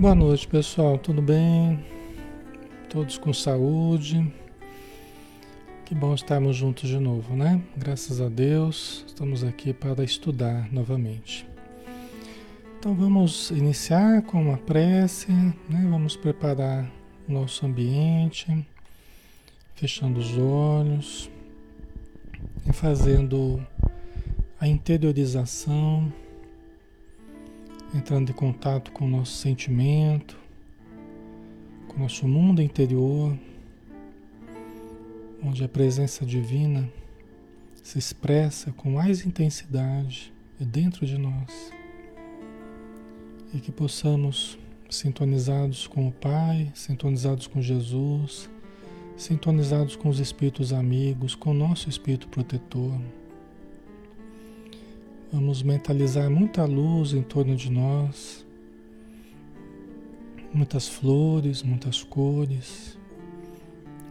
Boa noite, pessoal. Tudo bem? Todos com saúde? Que bom estarmos juntos de novo, né? Graças a Deus, estamos aqui para estudar novamente. Então vamos iniciar com uma prece, né? Vamos preparar o nosso ambiente, fechando os olhos e fazendo a interiorização entrando em contato com o nosso sentimento, com o nosso mundo interior, onde a presença divina se expressa com mais intensidade dentro de nós. E que possamos, sintonizados com o Pai, sintonizados com Jesus, sintonizados com os espíritos amigos, com o nosso espírito protetor, Vamos mentalizar muita luz em torno de nós, muitas flores, muitas cores,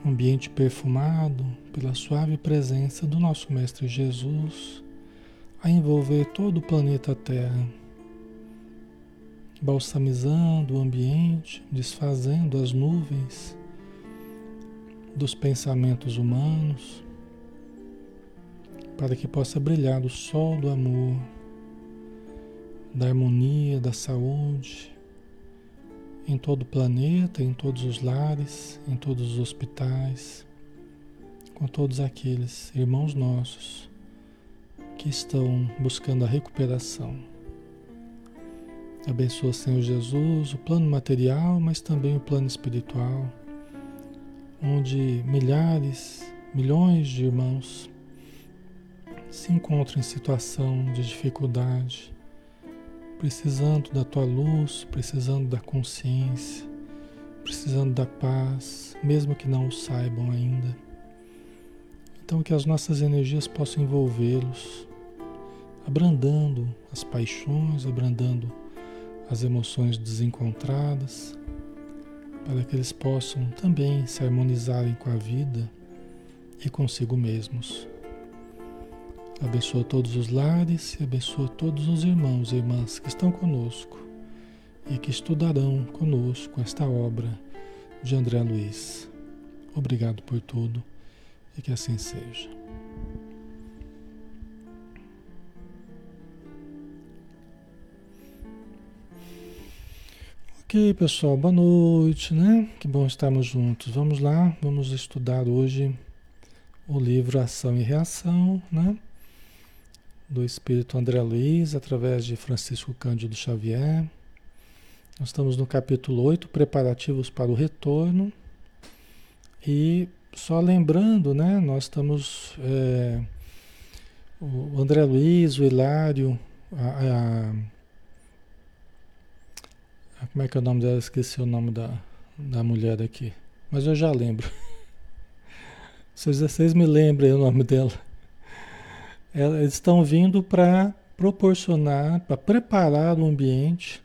um ambiente perfumado pela suave presença do nosso Mestre Jesus a envolver todo o planeta Terra, balsamizando o ambiente, desfazendo as nuvens dos pensamentos humanos para que possa brilhar o sol do amor, da harmonia, da saúde em todo o planeta, em todos os lares, em todos os hospitais, com todos aqueles irmãos nossos que estão buscando a recuperação. Abençoa, Senhor Jesus, o plano material, mas também o plano espiritual, onde milhares, milhões de irmãos se encontra em situação de dificuldade, precisando da tua luz, precisando da consciência, precisando da paz, mesmo que não o saibam ainda. Então, que as nossas energias possam envolvê-los, abrandando as paixões, abrandando as emoções desencontradas, para que eles possam também se harmonizarem com a vida e consigo mesmos. Abençoa todos os lares e abençoa todos os irmãos e irmãs que estão conosco e que estudarão conosco esta obra de André Luiz. Obrigado por tudo e que assim seja. Ok, pessoal, boa noite, né? Que bom estarmos juntos. Vamos lá, vamos estudar hoje o livro Ação e Reação, né? Do Espírito André Luiz, através de Francisco Cândido Xavier. Nós estamos no capítulo 8, preparativos para o retorno. E só lembrando, né, nós estamos. É, o André Luiz, o Hilário, a, a, como é que é o nome dela? Esqueci o nome da, da mulher aqui. Mas eu já lembro. Vocês, vocês me lembrem o nome dela. Eles estão vindo para proporcionar, para preparar o ambiente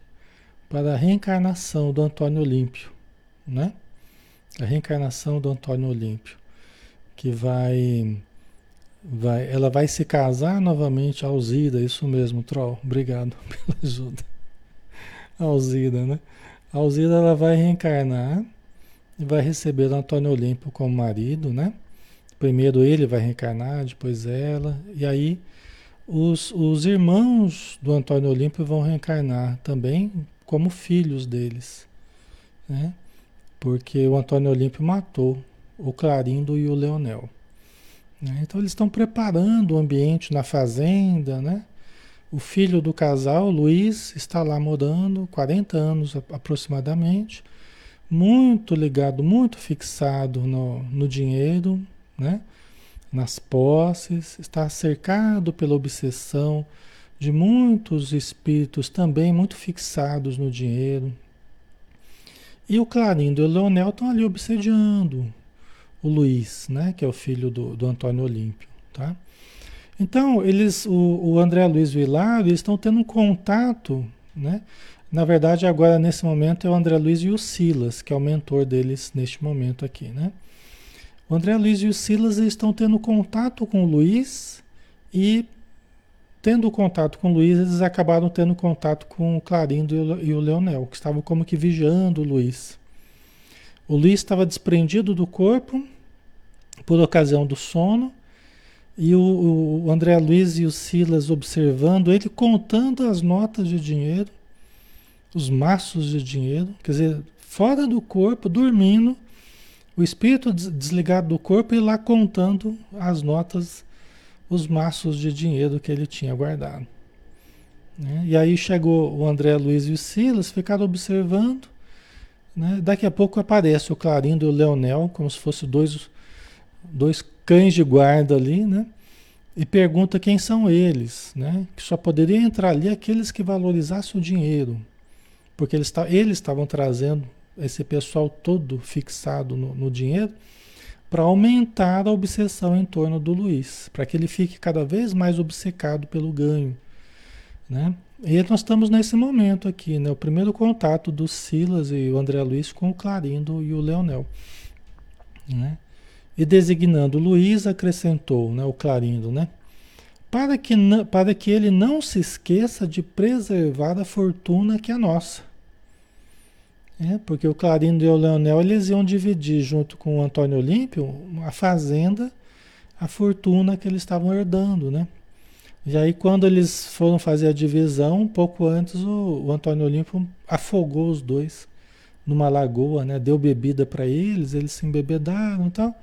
para a reencarnação do Antônio Olímpio, né? A reencarnação do Antônio Olímpio, que vai, vai, ela vai se casar novamente, Alzida, isso mesmo, Troll, obrigado pela ajuda. Alzida, né? Alzida ela vai reencarnar e vai receber o Antônio Olímpio como marido, né? Primeiro ele vai reencarnar, depois ela, e aí os, os irmãos do Antônio Olímpio vão reencarnar também como filhos deles, né? Porque o Antônio Olímpio matou o Clarindo e o Leonel. Né? Então eles estão preparando o ambiente na fazenda, né? O filho do casal, Luiz, está lá morando, 40 anos aproximadamente, muito ligado, muito fixado no, no dinheiro, né? nas posses, está cercado pela obsessão de muitos espíritos também muito fixados no dinheiro. E o Clarindo e o Leonel estão ali obsediando o Luiz, né? que é o filho do, do Antônio Olímpio. Tá? Então, eles, o, o André Luiz e o Hilário estão tendo um contato, né? Na verdade, agora nesse momento é o André Luiz e o Silas, que é o mentor deles neste momento aqui, né? O André Luiz e o Silas estão tendo contato com o Luiz e tendo contato com o Luiz, eles acabaram tendo contato com o Clarindo e o Leonel, que estavam como que vigiando o Luiz. O Luiz estava desprendido do corpo por ocasião do sono, e o, o André Luiz e o Silas observando ele contando as notas de dinheiro, os maços de dinheiro, quer dizer, fora do corpo, dormindo, o espírito desligado do corpo e lá contando as notas, os maços de dinheiro que ele tinha guardado. Né? E aí chegou o André Luiz e o Silas, ficaram observando. Né? Daqui a pouco aparece o Clarindo e o Leonel, como se fossem dois, dois cães de guarda ali, né? E pergunta quem são eles, né? Que só poderia entrar ali aqueles que valorizassem o dinheiro. Porque eles, eles estavam trazendo esse pessoal todo fixado no, no dinheiro para aumentar a obsessão em torno do Luiz, para que ele fique cada vez mais obcecado pelo ganho, né? E nós estamos nesse momento aqui, né? O primeiro contato do Silas e o André Luiz com o Clarindo e o Leonel, né? E designando Luiz, acrescentou, né, o Clarindo, né? Para que, para que ele não se esqueça de preservar a fortuna que é nossa. É, porque o Clarindo e o Leonel eles iam dividir junto com o Antônio Olímpio a fazenda, a fortuna que eles estavam herdando, né? E aí quando eles foram fazer a divisão, um pouco antes o, o Antônio Olímpio afogou os dois numa lagoa, né? Deu bebida para eles, eles se embebedaram e tal.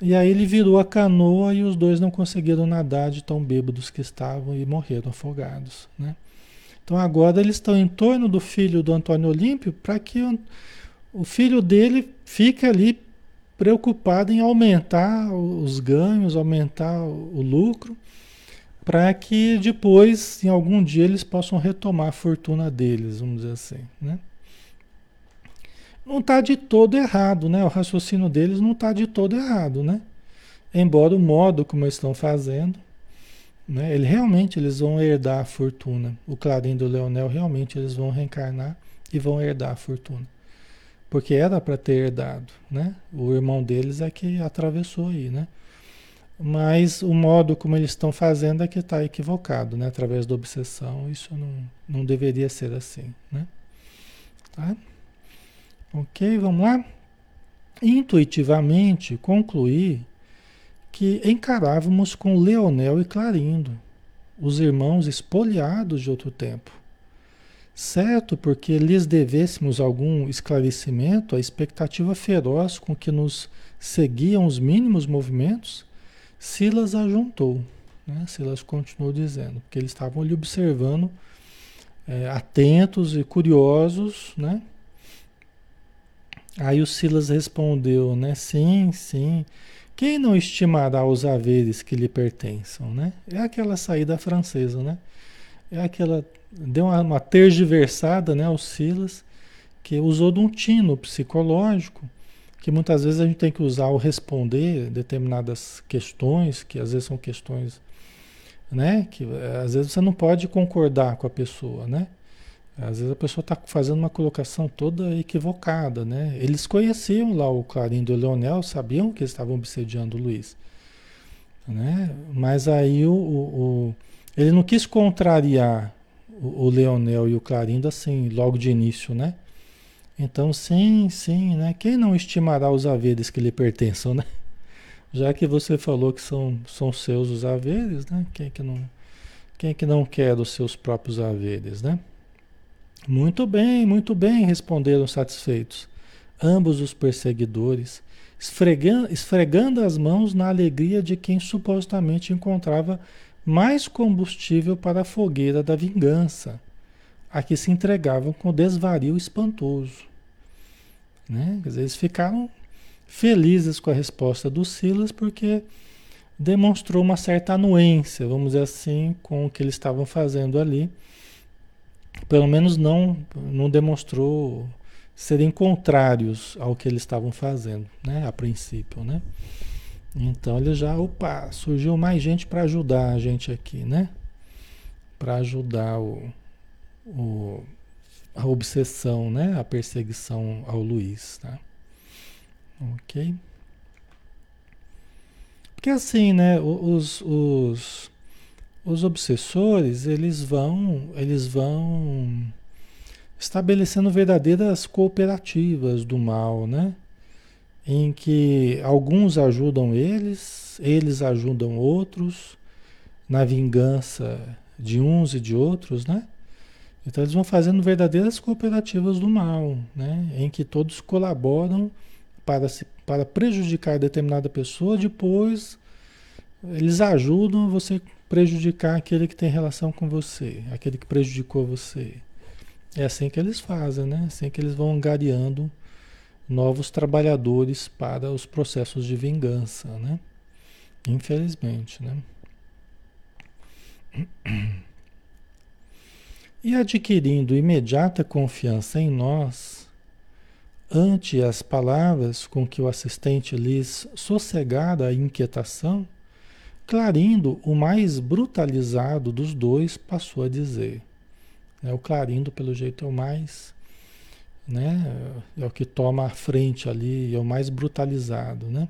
E aí ele virou a canoa e os dois não conseguiram nadar de tão bêbados que estavam e morreram afogados, né? Então agora eles estão em torno do filho do Antônio Olímpio para que o, o, filho dele fique ali preocupado em aumentar os ganhos, aumentar o, o lucro, para que depois, em algum dia, eles possam retomar a fortuna deles, vamos dizer assim, né? não está de todo errado, né? O raciocínio deles não está de todo errado, né? Embora o modo como eles estão fazendo, né? Ele realmente eles vão herdar a fortuna. O Clarim do Leonel realmente eles vão reencarnar e vão herdar a fortuna. Porque era para ter herdado, né? O irmão deles é que atravessou aí, né? Mas o modo como eles estão fazendo é que está equivocado, né? Através da obsessão, isso não, não deveria ser assim, né? Tá? Ok, vamos lá? Intuitivamente concluí que encarávamos com Leonel e Clarindo, os irmãos espoliados de outro tempo. Certo, porque lhes devêssemos algum esclarecimento, a expectativa feroz com que nos seguiam os mínimos movimentos, Silas ajuntou. Né? Silas continuou dizendo, porque eles estavam ali observando, é, atentos e curiosos, né? Aí o Silas respondeu, né? Sim, sim. Quem não estimará os haveres que lhe pertençam, né? É aquela saída francesa, né? É aquela deu uma, uma tergiversada, né, ao Silas, que usou de um tino psicológico, que muitas vezes a gente tem que usar ao responder determinadas questões, que às vezes são questões, né, que eh, às vezes você não pode concordar com a pessoa, né? Às vezes a pessoa está fazendo uma colocação toda equivocada, né? Eles conheciam lá o Clarindo e o Leonel, sabiam que eles estavam obsediando o Luiz. Né? Mas aí o, o, o, ele não quis contrariar o, o Leonel e o Clarindo assim, logo de início, né? Então, sim, sim, né? Quem não estimará os haveres que lhe pertençam, né? Já que você falou que são, são seus os haveres, né? Quem é que não, quem é que não quer os seus próprios haveres, né? Muito bem, muito bem, responderam satisfeitos ambos os perseguidores, esfregando, esfregando as mãos na alegria de quem supostamente encontrava mais combustível para a fogueira da vingança, a que se entregavam com desvario espantoso. Né? Dizer, eles ficaram felizes com a resposta do Silas porque demonstrou uma certa anuência, vamos dizer assim, com o que eles estavam fazendo ali pelo menos não, não demonstrou serem contrários ao que eles estavam fazendo, né, a princípio, né? Então ele já, opa, surgiu mais gente para ajudar a gente aqui, né? Para ajudar o, o, a obsessão, né? A perseguição ao Luiz, tá? Ok? Porque assim, né? Os, os, os obsessores, eles vão, eles vão estabelecendo verdadeiras cooperativas do mal, né? Em que alguns ajudam eles, eles ajudam outros na vingança de uns e de outros, né? Então eles vão fazendo verdadeiras cooperativas do mal, né? Em que todos colaboram para, se, para prejudicar determinada pessoa, depois eles ajudam você prejudicar aquele que tem relação com você, aquele que prejudicou você. É assim que eles fazem, né? Assim que eles vão angariando novos trabalhadores para os processos de vingança, né? Infelizmente, né? E adquirindo imediata confiança em nós, ante as palavras com que o assistente lhes sossegara a inquietação, Clarindo, o mais brutalizado dos dois, passou a dizer. Né? O Clarindo, pelo jeito, é o mais. Né? É o que toma a frente ali, é o mais brutalizado. Né?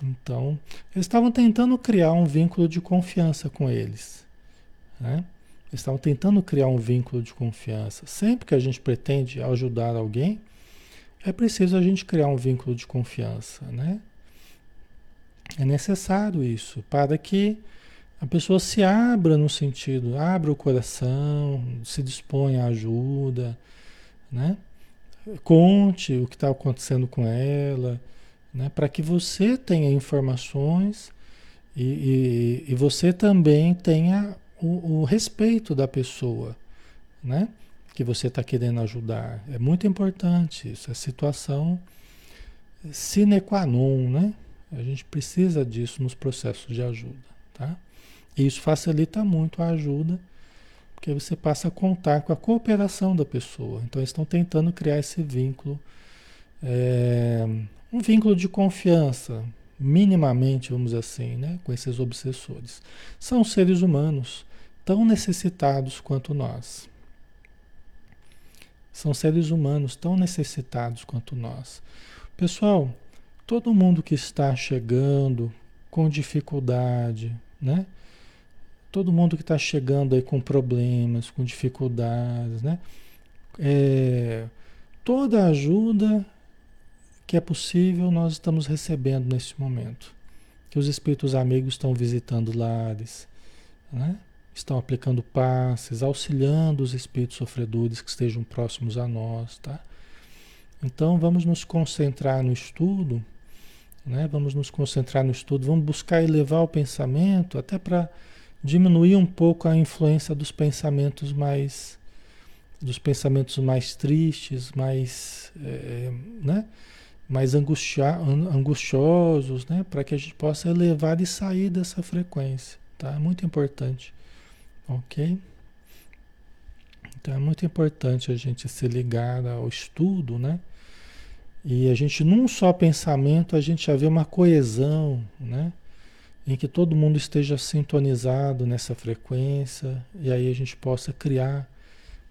Então, eles estavam tentando criar um vínculo de confiança com eles. Né? Eles estavam tentando criar um vínculo de confiança. Sempre que a gente pretende ajudar alguém, é preciso a gente criar um vínculo de confiança, né? É necessário isso para que a pessoa se abra no sentido, abra o coração, se disponha à ajuda, né? Conte o que está acontecendo com ela, né? Para que você tenha informações e, e, e você também tenha o, o, respeito da pessoa, né? Que você está querendo ajudar. É muito importante isso, a situação sine qua non, né? A gente precisa disso nos processos de ajuda, tá? E isso facilita muito a ajuda, porque você passa a contar com a cooperação da pessoa. Então, eles estão tentando criar esse vínculo, é, um vínculo de confiança, minimamente, vamos dizer assim, né? com esses obsessores. São seres humanos tão necessitados quanto nós. São seres humanos tão necessitados quanto nós. Pessoal, todo mundo que está chegando com dificuldade, né? Todo mundo que está chegando aí com problemas, com dificuldades, né? É, toda ajuda que é possível nós estamos recebendo nesse momento. Que os espíritos amigos estão visitando lares, né? estão aplicando passes, auxiliando os espíritos sofredores que estejam próximos a nós, tá? Então vamos nos concentrar no estudo né? Vamos nos concentrar no estudo, vamos buscar elevar o pensamento até para diminuir um pouco a influência dos pensamentos mais dos pensamentos mais tristes, mais, é, né? mais angustia, angustiosos, né? para que a gente possa elevar e sair dessa frequência. Tá? É muito importante. Ok? Então é muito importante a gente se ligar ao estudo, né? E a gente, num só pensamento, a gente já vê uma coesão, né? Em que todo mundo esteja sintonizado nessa frequência, e aí a gente possa criar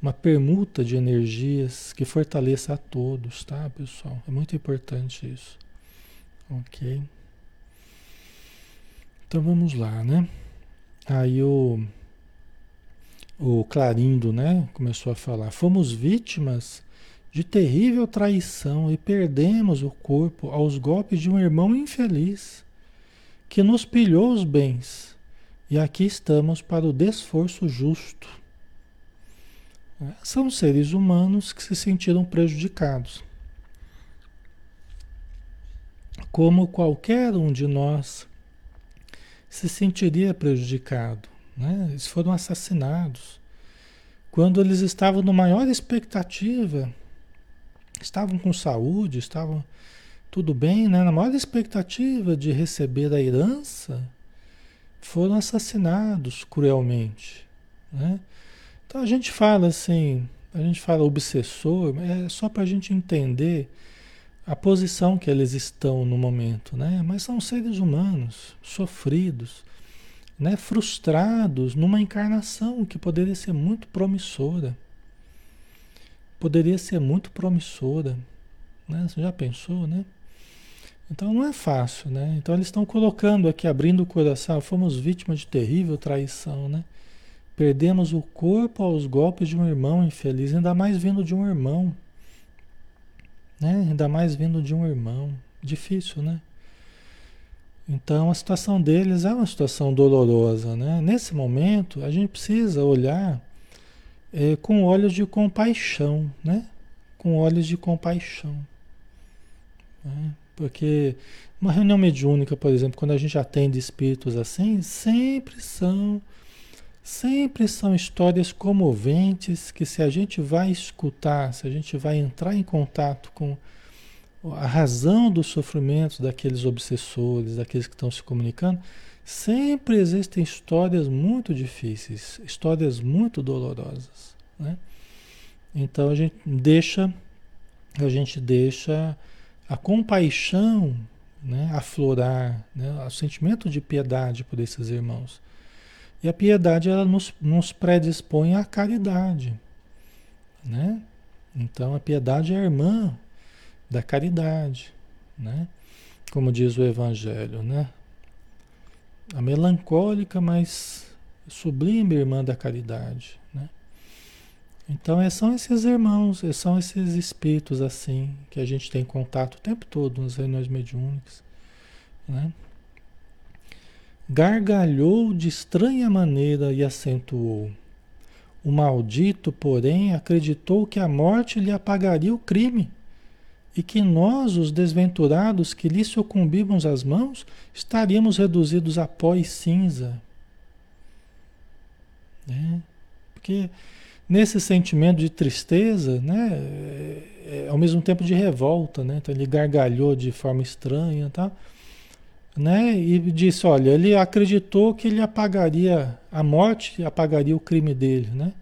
uma permuta de energias que fortaleça a todos, tá, pessoal? É muito importante isso. Ok? Então vamos lá, né? Aí o, o Clarindo, né, começou a falar: fomos vítimas de terrível traição e perdemos o corpo aos golpes de um irmão infeliz que nos pilhou os bens. E aqui estamos para o desforço justo. É, são seres humanos que se sentiram prejudicados. Como qualquer um de nós se sentiria prejudicado. Né? Eles foram assassinados. Quando eles estavam na maior expectativa estavam com saúde, estavam tudo bem, né? na maior expectativa de receber a herança, foram assassinados cruelmente. Né? Então a gente fala assim, a gente fala obsessor, é só para a gente entender a posição que eles estão no momento, né? Mas são seres humanos, sofridos, né? frustrados numa encarnação que poderia ser muito promissora poderia ser muito promissora. Né? Você já pensou, né? Então não é fácil, né? Então eles estão colocando aqui, abrindo o coração, fomos vítimas de terrível traição, né? Perdemos o corpo aos golpes de um irmão infeliz, ainda mais vindo de um irmão, né? Ainda mais vindo de um irmão. Difícil, né? Então a situação deles é uma situação dolorosa, né? Nesse momento a gente precisa olhar é, com olhos de compaixão, né? Com olhos de compaixão. Né? Porque uma reunião mediúnica, por exemplo, quando a gente atende espíritos assim, sempre são sempre são histórias comoventes que se a gente vai escutar, se a gente vai entrar em contato com a razão dos sofrimentos daqueles obsessores, daqueles que estão se comunicando, sempre existem histórias muito difíceis, histórias muito dolorosas, né? Então a gente deixa a gente deixa a compaixão né, aflorar, né, o sentimento de piedade por esses irmãos. E a piedade ela nos, nos predispõe à caridade. Né? Então a piedade é a irmã da caridade. Né? Como diz o Evangelho. Né? A melancólica, mas sublime irmã da caridade. Né? Então é, são esses irmãos, é, são esses espíritos assim que a gente tem contato o tempo todo nas reuniões mediúnicas. Né? Gargalhou de estranha maneira e acentuou. O maldito, porém, acreditou que a morte lhe apagaria o crime e que nós, os desventurados que lhe sucumbimos às mãos, estaríamos reduzidos a pó e cinza. É, porque nesse sentimento de tristeza, né, é, é, ao mesmo tempo de revolta, né, então ele gargalhou de forma estranha, tá, né, e disse, olha, ele acreditou que ele apagaria a morte, apagaria o crime dele, né,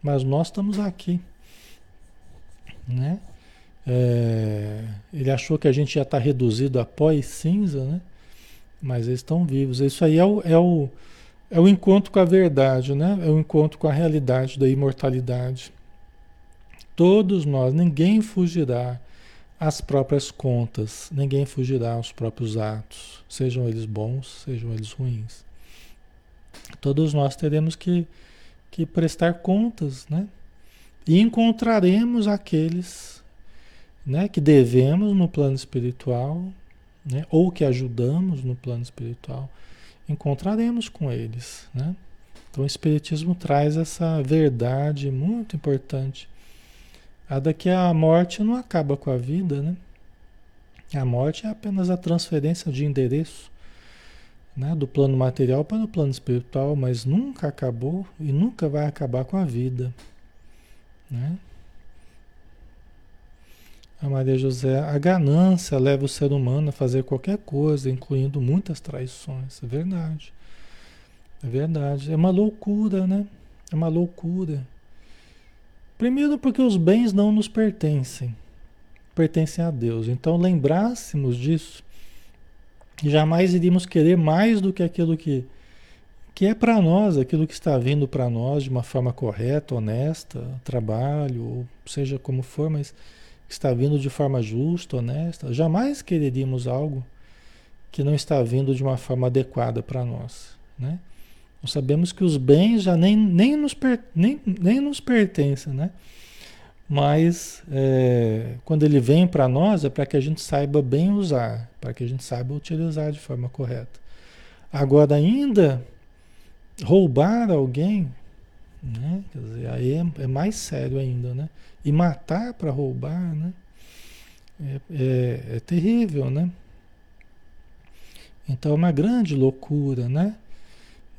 mas nós estamos aqui, né, é, ele achou que a gente ia estar reduzido a pó e cinza, né, mas eles estão vivos. Isso aí é o, é o é o encontro com a verdade, né? É o encontro com a realidade da imortalidade. Todos nós, ninguém fugirá às próprias contas, ninguém fugirá aos próprios atos, sejam eles bons, sejam eles ruins. Todos nós teremos que, que prestar contas, né? E encontraremos aqueles né, que devemos no plano espiritual, né, ou que ajudamos no plano espiritual encontraremos com eles, né? Então o Espiritismo traz essa verdade muito importante. A da que a morte não acaba com a vida, né? A morte é apenas a transferência de endereço né? do plano material para o plano espiritual, mas nunca acabou e nunca vai acabar com a vida. Né? A Maria José, a ganância leva o ser humano a fazer qualquer coisa, incluindo muitas traições. É verdade. É verdade. É uma loucura, né? É uma loucura. Primeiro porque os bens não nos pertencem. Pertencem a Deus. Então lembrássemos disso. Jamais iríamos querer mais do que aquilo que, que é para nós, aquilo que está vindo para nós de uma forma correta, honesta, trabalho, ou seja como for, mas está vindo de forma justa, honesta, jamais quereríamos algo que não está vindo de uma forma adequada para nós. Né? Nós sabemos que os bens já nem, nem, nos, per, nem, nem nos pertencem, né? mas é, quando ele vem para nós é para que a gente saiba bem usar, para que a gente saiba utilizar de forma correta. Agora, ainda roubar alguém, né? Quer dizer, aí é, é mais sério ainda, né? E matar para roubar, né? É, é, é, terrível, né? Então é uma grande loucura, né?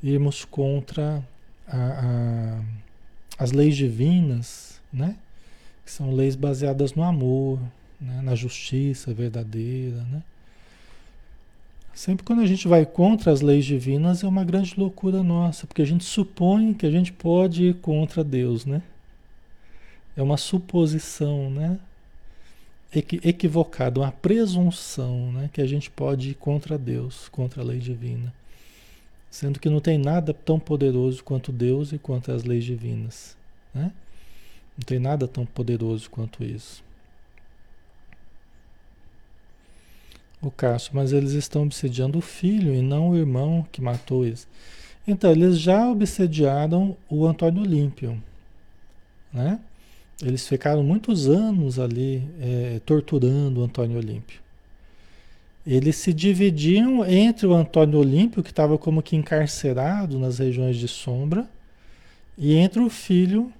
Irmos contra a, a, as leis divinas, né? Que são leis baseadas no amor, né? na justiça verdadeira, né? Sempre quando a gente vai contra as leis divinas é uma grande loucura nossa, porque a gente supõe que a gente pode ir contra Deus, né? É uma suposição, né? Equivocada, uma presunção, né? Que a gente pode ir contra Deus, contra a lei divina. Sendo que não tem nada tão poderoso quanto Deus e quanto as leis divinas, né? Não tem nada tão poderoso quanto isso. o Cássio, mas eles estão obsediando o filho e não o irmão que matou eles. Então, eles já obsediaram o Antônio Olímpio, né? Eles ficaram muitos anos ali é, torturando o Antônio Olímpio. Eles se dividiam entre o Antônio Olímpio, que estava como que encarcerado nas regiões de sombra, e entre o filho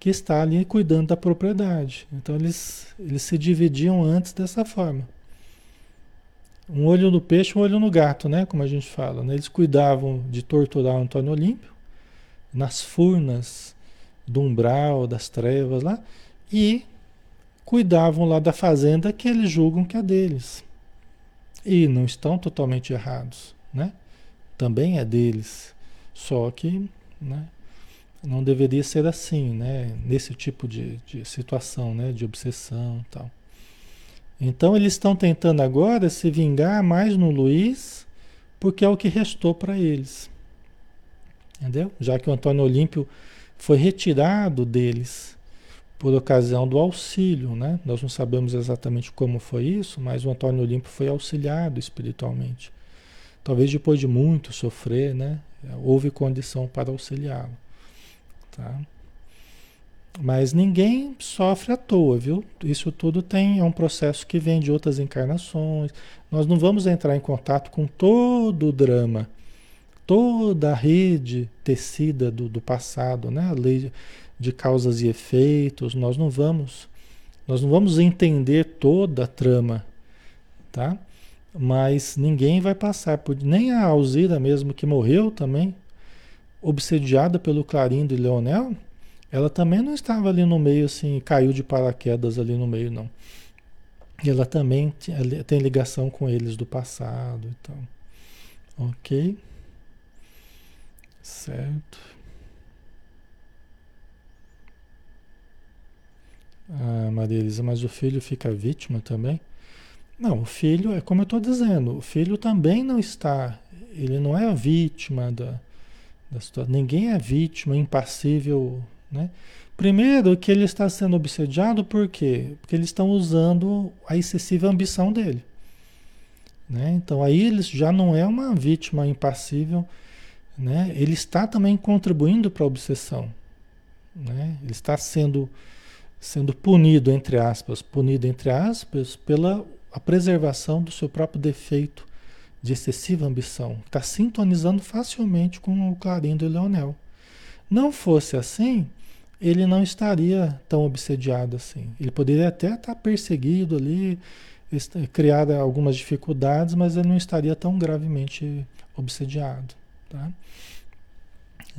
que está ali cuidando da propriedade. Então eles, eles se dividiam antes dessa forma. Um olho no peixe, um olho no gato, né? Como a gente fala. Né? Eles cuidavam de torturar o Antônio Olímpio nas furnas do umbral, das trevas lá, e cuidavam lá da fazenda que eles julgam que é deles. E não estão totalmente errados, né? Também é deles. Só que, né? Não deveria ser assim, né? Nesse tipo de, de situação, né? De obsessão e tal. Então eles estão tentando agora se vingar mais no Luiz, porque é o que restou para eles. Entendeu? Já que o Antônio Olímpio foi retirado deles por ocasião do auxílio, né? Nós não sabemos exatamente como foi isso, mas o Antônio Olímpio foi auxiliado espiritualmente. Talvez depois de muito sofrer, né? Houve condição para auxiliá-lo, tá? Mas ninguém sofre à toa, viu? Isso tudo tem é um processo que vem de outras encarnações. Nós não vamos entrar em contato com todo o drama, toda a rede tecida do, do passado, né? A lei de causas e efeitos. Nós não vamos, nós não vamos entender toda a trama, tá? Mas ninguém vai passar por nem a Alzira mesmo que morreu também, obsediada pelo Clarindo e Leonel ela também não estava ali no meio, assim, caiu de paraquedas ali no meio, não. Ela também tem ligação com eles do passado e tal. Ok? Certo. Ah, Maria Elisa, mas o filho fica vítima também? Não, o filho, é como eu estou dizendo, o filho também não está, ele não é a vítima da, da situação. Ninguém é vítima, impassível né? Primeiro, que ele está sendo obsediado por quê? Porque eles estão usando a excessiva ambição dele. Né? Então aí ele já não é uma vítima impassível, né? ele está também contribuindo para a obsessão. Né? Ele está sendo, sendo punido, entre aspas, punido, entre aspas, pela a preservação do seu próprio defeito de excessiva ambição. Está sintonizando facilmente com o Clarindo e Leonel. Não fosse assim, ele não estaria tão obsediado assim. Ele poderia até estar perseguido ali, criar algumas dificuldades, mas ele não estaria tão gravemente obsediado, tá?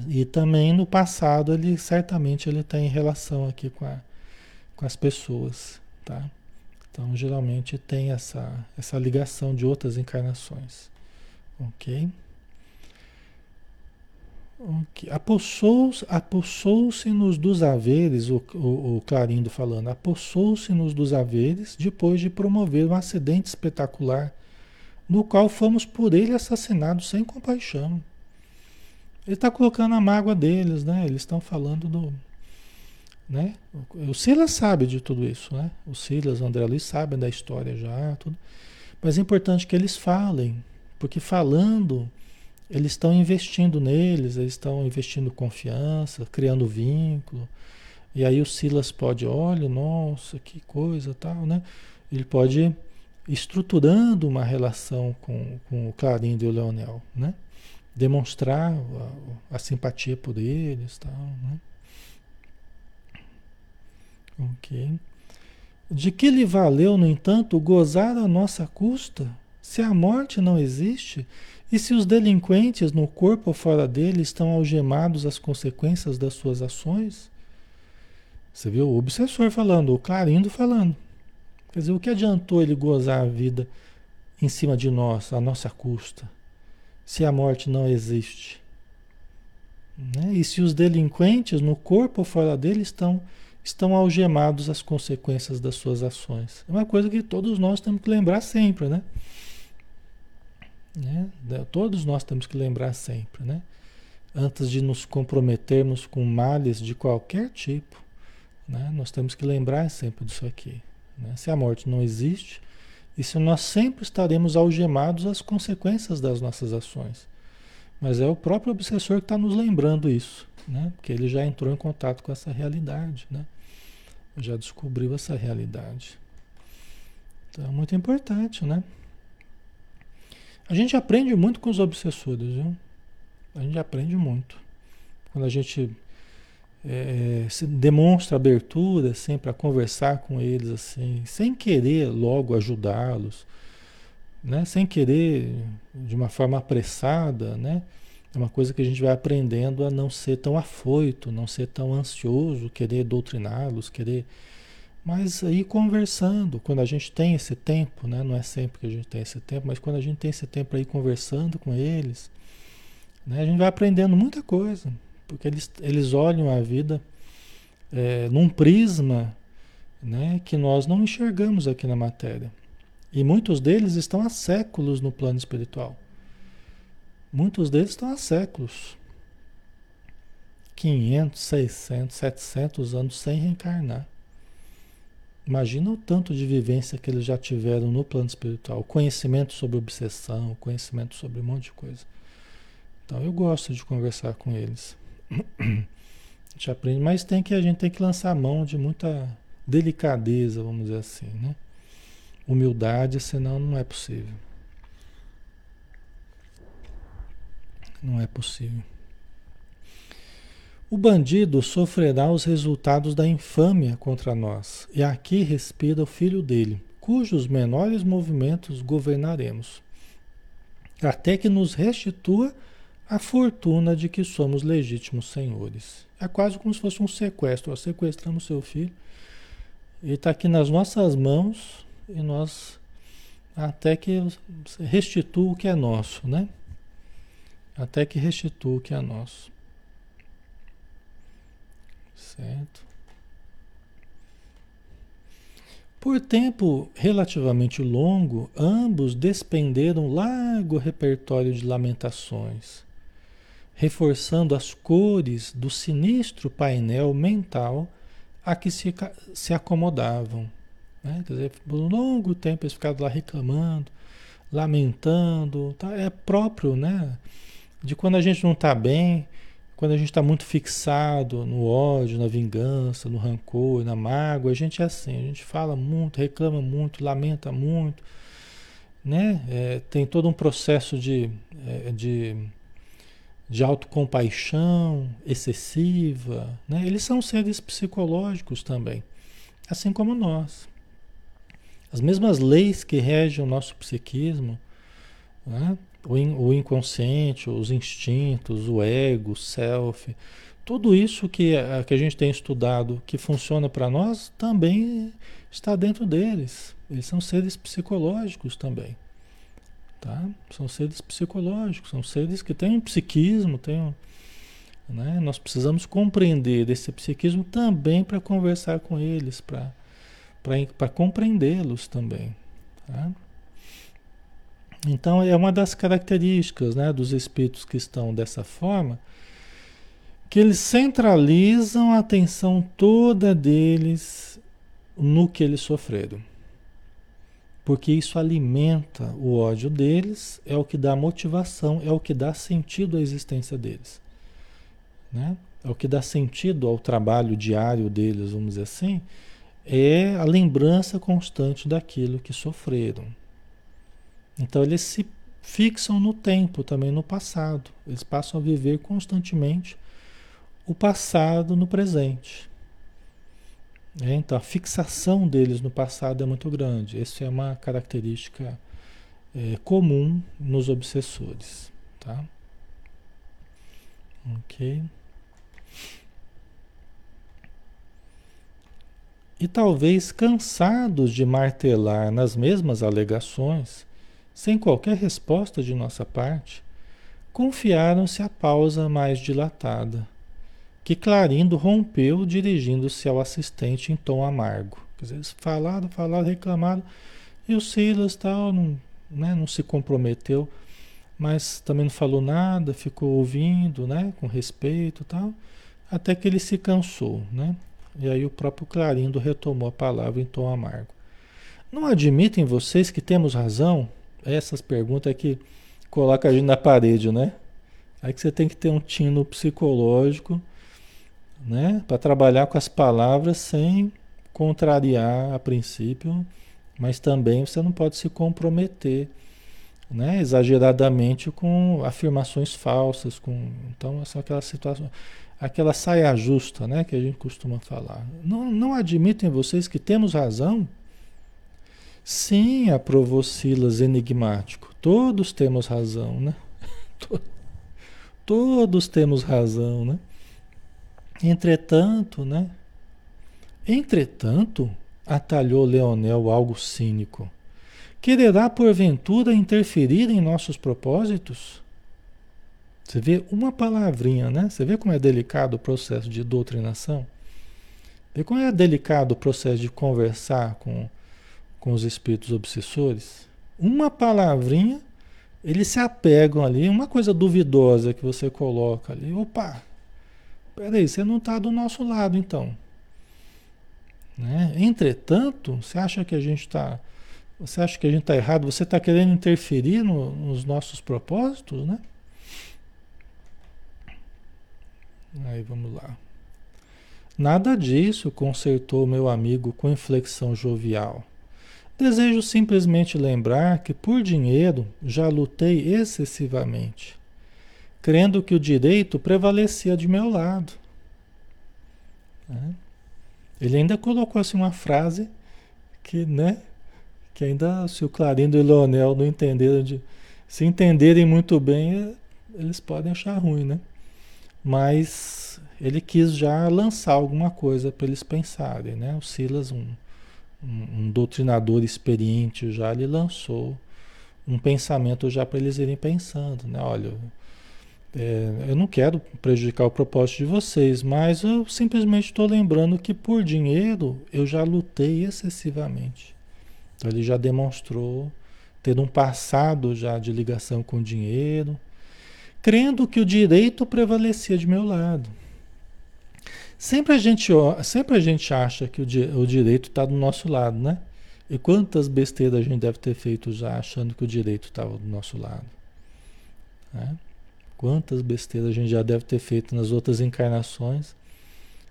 E também no passado ele certamente ele tem relação aqui com, a, com as pessoas, tá? Então geralmente tem essa, essa ligação de outras encarnações, ok? Okay. Apossou-se apossou nos dos haveres, o, o, o Clarindo falando, apossou-se-nos dos haveres depois de promover um acidente espetacular, no qual fomos por ele assassinados sem compaixão. Ele está colocando a mágoa deles, né? Eles estão falando do. Né? O Silas sabe de tudo isso, né? O Silas, o André Luiz sabem da história já, tudo. Mas é importante que eles falem, porque falando eles estão investindo neles, eles estão investindo confiança, criando vínculo. E aí o Silas pode, olha, nossa, que coisa tal, né? Ele pode ir estruturando uma relação com, com o Clarindo e o Leonel, né? Demonstrar a, a simpatia por eles tal, né? Ok. De que lhe valeu, no entanto, gozar a nossa custa? Se a morte não existe, e se os delinquentes, no corpo ou fora dele, estão algemados às consequências das suas ações? Você viu o obsessor falando, o Clarindo falando. Quer dizer, o que adiantou ele gozar a vida em cima de nós, à nossa custa, se a morte não existe? Né? E se os delinquentes, no corpo ou fora dele, estão, estão algemados às consequências das suas ações? É uma coisa que todos nós temos que lembrar sempre, né? Né? Todos nós temos que lembrar sempre, né? Antes de nos comprometermos com males de qualquer tipo, né? nós temos que lembrar sempre disso aqui. Né? Se a morte não existe, E se nós sempre estaremos algemados às consequências das nossas ações. Mas é o próprio obsessor que está nos lembrando isso, né? Porque ele já entrou em contato com essa realidade, né? Já descobriu essa realidade. Então, é muito importante, né? A gente aprende muito com os obsessores, viu? A gente aprende muito. Quando a gente é, demonstra abertura assim para conversar com eles assim, sem querer logo ajudá-los, né? Sem querer de uma forma apressada, né? É uma coisa que a gente vai aprendendo a não ser tão afoito, não ser tão ansioso, querer doutriná-los, querer mas aí conversando, quando a gente tem esse tempo, né? Não é sempre que a gente tem esse tempo, mas quando a gente tem esse tempo aí conversando com eles, né? A gente vai aprendendo muita coisa, porque eles, eles olham a vida é, num prisma né, que nós não enxergamos aqui na matéria. E muitos deles estão há séculos no plano espiritual. Muitos deles estão há séculos. 500, 600, 700 anos sem reencarnar. Imagina o tanto de vivência que eles já tiveram no plano espiritual, conhecimento sobre obsessão, conhecimento sobre um monte de coisa. Então eu gosto de conversar com eles. A gente aprende, mas tem que a gente tem que lançar mão de muita delicadeza, vamos dizer assim, né? Humildade, senão não é possível. Não é possível. O bandido sofrerá os resultados da infâmia contra nós, e aqui respira o filho dele, cujos menores movimentos governaremos, até que nos restitua a fortuna de que somos legítimos senhores. É quase como se fosse um sequestro. Nós sequestramos seu filho, ele está aqui nas nossas mãos e nós até que restitua o que é nosso, né? Até que restitua o que é nosso. Certo? Por tempo relativamente longo, ambos despenderam largo repertório de lamentações, reforçando as cores do sinistro painel mental a que se, se acomodavam. Né? Quer dizer, por um longo tempo eles ficaram lá reclamando, lamentando. Tá? É próprio né? de quando a gente não está bem, quando a gente está muito fixado no ódio, na vingança, no rancor, na mágoa, a gente é assim, a gente fala muito, reclama muito, lamenta muito, né? É, tem todo um processo de, é, de, de autocompaixão excessiva, né? Eles são seres psicológicos também, assim como nós. As mesmas leis que regem o nosso psiquismo, né? o, in, o inconsciente, os instintos, o ego, o self, tudo isso que, que a gente tem estudado que funciona para nós também está dentro deles. Eles são seres psicológicos também. Tá? São seres psicológicos, são seres que têm um psiquismo, têm um, né? Nós precisamos compreender desse psiquismo também para conversar com eles, para compreendê-los também. Tá? Então é uma das características né, dos espíritos que estão dessa forma, que eles centralizam a atenção toda deles no que eles sofreram. Porque isso alimenta o ódio deles, é o que dá motivação, é o que dá sentido à existência deles. Né? É o que dá sentido ao trabalho diário deles, vamos dizer assim, é a lembrança constante daquilo que sofreram. Então eles se fixam no tempo, também no passado. Eles passam a viver constantemente o passado no presente. É, então a fixação deles no passado é muito grande. Essa é uma característica é, comum nos obsessores. Tá? Ok. E talvez cansados de martelar nas mesmas alegações, sem qualquer resposta de nossa parte, confiaram-se à pausa mais dilatada, que Clarindo rompeu dirigindo-se ao assistente em tom amargo. Quer dizer, eles falaram, falaram, reclamaram, e o Silas tal, não, né, não se comprometeu, mas também não falou nada, ficou ouvindo, né, com respeito tal, até que ele se cansou, né? E aí o próprio Clarindo retomou a palavra em tom amargo. Não admitem vocês que temos razão? Essas perguntas é que coloca a gente na parede, né? Aí que você tem que ter um tino psicológico, né? Para trabalhar com as palavras sem contrariar a princípio, mas também você não pode se comprometer, né? Exageradamente com afirmações falsas, com então são aquelas situações, aquela saia justa, né? Que a gente costuma falar. Não, não admitem vocês que temos razão? Sim, aprovou Silas enigmático. Todos temos razão, né? Todos temos razão, né? Entretanto, né? Entretanto, atalhou Leonel algo cínico. Quererá porventura interferir em nossos propósitos? Você vê uma palavrinha, né? Você vê como é delicado o processo de doutrinação? Vê como é delicado o processo de conversar com com os espíritos obsessores, uma palavrinha, eles se apegam ali, uma coisa duvidosa que você coloca ali, opa, peraí, você não está do nosso lado então. Né? Entretanto, você acha que a gente está. Você acha que a gente está errado? Você está querendo interferir no, nos nossos propósitos, né? Aí vamos lá. Nada disso, consertou meu amigo com inflexão jovial. Desejo simplesmente lembrar que por dinheiro já lutei excessivamente, crendo que o direito prevalecia de meu lado. Né? Ele ainda colocou assim uma frase que, né, que ainda se o Clarindo e o Leonel não entenderam de, se entenderem muito bem, eles podem achar ruim, né? Mas ele quis já lançar alguma coisa para eles pensarem, né? O Silas, um, um, um doutrinador experiente já lhe lançou um pensamento já para eles irem pensando, né? Olha, é, eu não quero prejudicar o propósito de vocês, mas eu simplesmente estou lembrando que por dinheiro eu já lutei excessivamente. Então ele já demonstrou ter um passado já de ligação com o dinheiro, crendo que o direito prevalecia de meu lado. Sempre a gente, sempre a gente acha que o, di, o direito está do nosso lado, né? E quantas besteiras a gente deve ter feito já achando que o direito estava do nosso lado? Né? Quantas besteiras a gente já deve ter feito nas outras encarnações,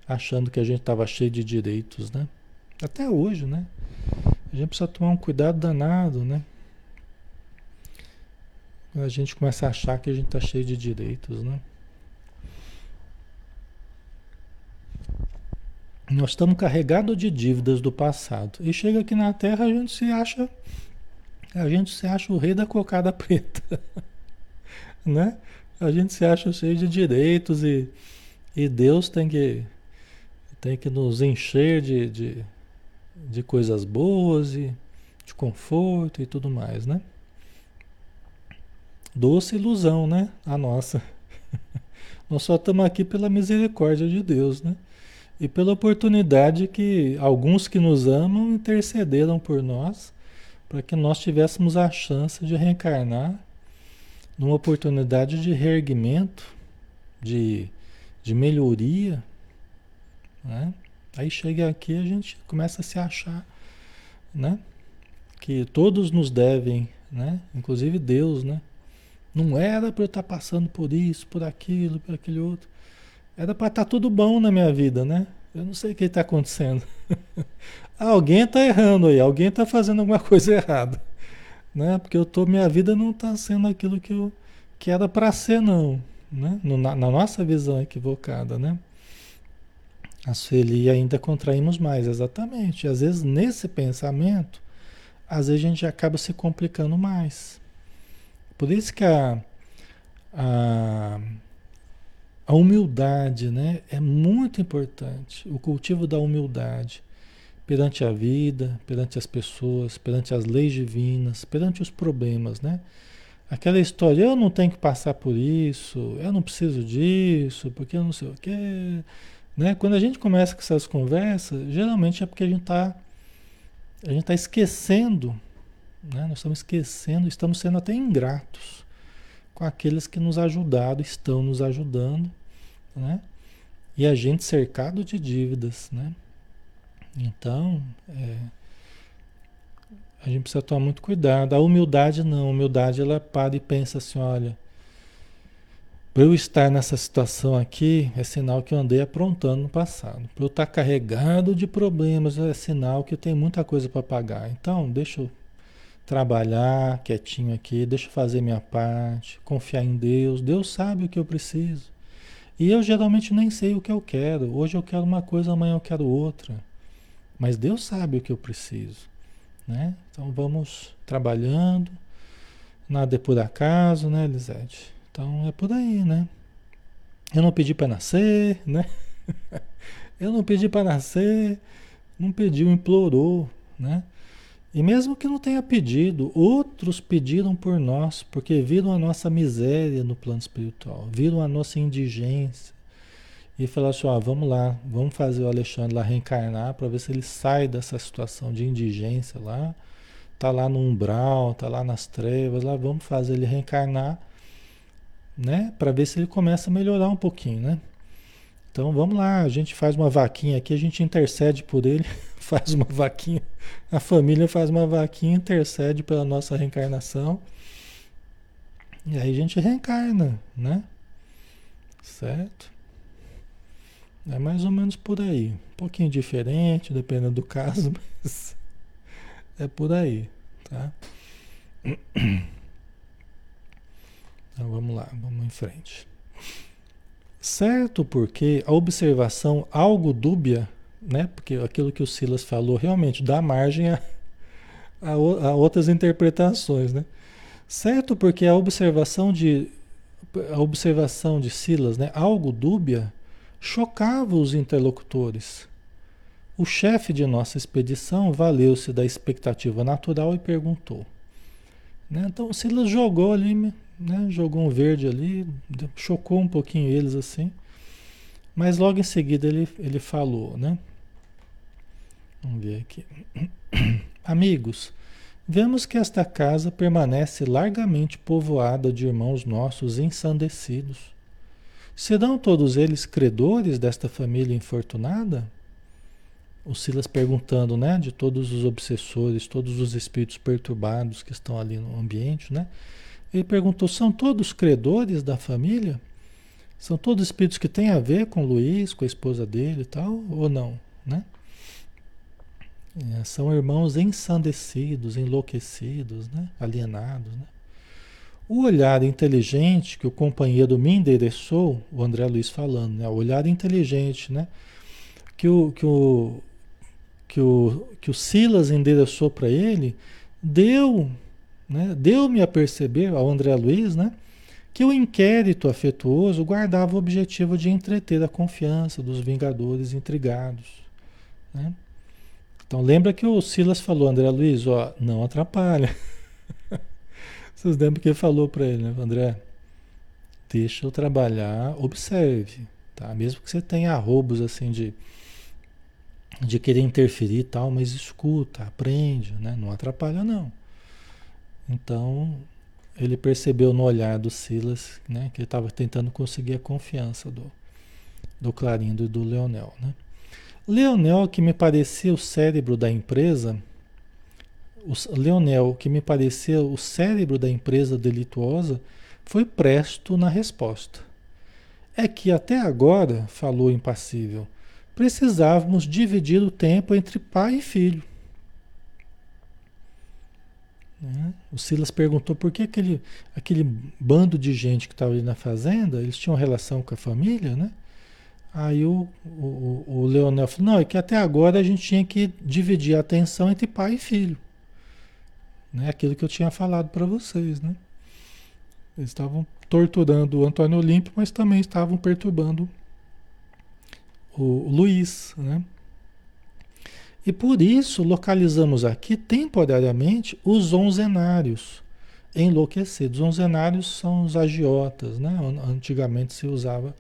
achando que a gente estava cheio de direitos, né? Até hoje, né? A gente precisa tomar um cuidado danado, né? A gente começa a achar que a gente está cheio de direitos, né? Nós estamos carregados de dívidas do passado. E chega aqui na Terra a gente se acha a gente se acha o rei da cocada preta. né? A gente se acha cheio de direitos e, e Deus tem que tem que nos encher de, de, de coisas boas e de conforto e tudo mais, né? Doce ilusão, né? A nossa. Nós só estamos aqui pela misericórdia de Deus, né? e pela oportunidade que alguns que nos amam intercederam por nós, para que nós tivéssemos a chance de reencarnar numa oportunidade de reerguimento, de, de melhoria. Né? Aí chega aqui a gente começa a se achar, né? Que todos nos devem, né? Inclusive Deus, né? Não era para eu estar passando por isso, por aquilo, por aquele outro. Era para estar tá tudo bom na minha vida, né? Eu não sei o que está acontecendo. alguém está errando aí, alguém está fazendo alguma coisa errada. Né? Porque eu tô, minha vida não está sendo aquilo que, eu, que era para ser, não. Né? Na, na, nossa visão equivocada, né? A Sueli ainda contraímos mais, exatamente. Às vezes, nesse pensamento, às vezes a gente acaba se complicando mais. Por isso que a, a a humildade né, é muito importante, o cultivo da humildade perante a vida, perante as pessoas, perante as leis divinas, perante os problemas, né? Aquela história, eu não tenho que passar por isso, eu não preciso disso, porque eu não sei o quê. Né? Quando a gente começa com essas conversas, geralmente é porque a gente está a gente tá esquecendo, né? nós estamos esquecendo, estamos sendo até ingratos com aqueles que nos ajudaram, estão nos ajudando, né? E a gente cercado de dívidas, né? Então, é, A gente precisa tomar muito cuidado. A humildade não. A humildade ela para e pensa assim: olha, para eu estar nessa situação aqui é sinal que eu andei aprontando no passado. Para eu estar carregado de problemas é sinal que eu tenho muita coisa para pagar. Então, deixa eu trabalhar quietinho aqui, deixa eu fazer minha parte, confiar em Deus. Deus sabe o que eu preciso. E eu geralmente nem sei o que eu quero. Hoje eu quero uma coisa, amanhã eu quero outra. Mas Deus sabe o que eu preciso. Né? Então vamos trabalhando. Nada é por acaso, né, Elisete? Então é por aí, né? Eu não pedi para nascer, né? eu não pedi para nascer, não pediu, implorou, né? E mesmo que não tenha pedido, outros pediram por nós, porque viram a nossa miséria no plano espiritual, viram a nossa indigência. E falaram assim: ó, vamos lá, vamos fazer o Alexandre lá reencarnar para ver se ele sai dessa situação de indigência lá. Tá lá no umbral, tá lá nas trevas, lá vamos fazer ele reencarnar, né? Para ver se ele começa a melhorar um pouquinho, né? Então vamos lá, a gente faz uma vaquinha aqui, a gente intercede por ele, faz uma vaquinha, a família faz uma vaquinha, intercede pela nossa reencarnação. E aí a gente reencarna, né? Certo? É mais ou menos por aí. Um pouquinho diferente, dependendo do caso, mas é por aí, tá? Então vamos lá, vamos em frente. Certo, porque a observação algo dúbia, né? Porque aquilo que o Silas falou realmente dá margem a, a, a outras interpretações, né? Certo, porque a observação de a observação de Silas, né, algo dúbia, chocava os interlocutores. O chefe de nossa expedição valeu-se da expectativa natural e perguntou. Né? Então Silas jogou ali né? Jogou um verde ali, chocou um pouquinho eles assim. Mas logo em seguida ele, ele falou, né? Vamos ver aqui. Amigos, vemos que esta casa permanece largamente povoada de irmãos nossos ensandecidos. Serão todos eles credores desta família infortunada? O Silas perguntando, né, de todos os obsessores, todos os espíritos perturbados que estão ali no ambiente, né? Ele perguntou: são todos credores da família? São todos espíritos que têm a ver com Luiz, com a esposa dele e tal, ou não? Né? É, são irmãos ensandecidos, enlouquecidos, né? alienados. Né? O olhar inteligente que o companheiro me endereçou, o André Luiz falando, né? o olhar inteligente né? que, o, que, o, que, o, que o Silas endereçou para ele, deu né? Deu-me a perceber, ao André Luiz, né, que o inquérito afetuoso guardava o objetivo de entreter a confiança dos vingadores intrigados. Né? Então lembra que o Silas falou, André Luiz, ó, não atrapalha. Vocês lembram que ele falou para ele, né, André? Deixa eu trabalhar, observe, tá? Mesmo que você tenha arrobos assim de de querer interferir e tal, mas escuta, aprende, né? Não atrapalha não. Então, ele percebeu no olhar do Silas né, que ele estava tentando conseguir a confiança do, do Clarindo e do Leonel. Né? Leonel, que me parecia o cérebro da empresa, o Leonel, que me parecia o cérebro da empresa delituosa, foi presto na resposta. É que até agora, falou impassível, precisávamos dividir o tempo entre pai e filho. Né? O Silas perguntou por que aquele, aquele bando de gente que estava ali na fazenda, eles tinham relação com a família, né? Aí o, o, o Leonel falou, não, é que até agora a gente tinha que dividir a atenção entre pai e filho. Né? Aquilo que eu tinha falado para vocês, né? Eles estavam torturando o Antônio Olímpio, mas também estavam perturbando o Luiz, né? E por isso localizamos aqui temporariamente os onzenários enlouquecidos. Os onzenários são os agiotas, né? Antigamente se usava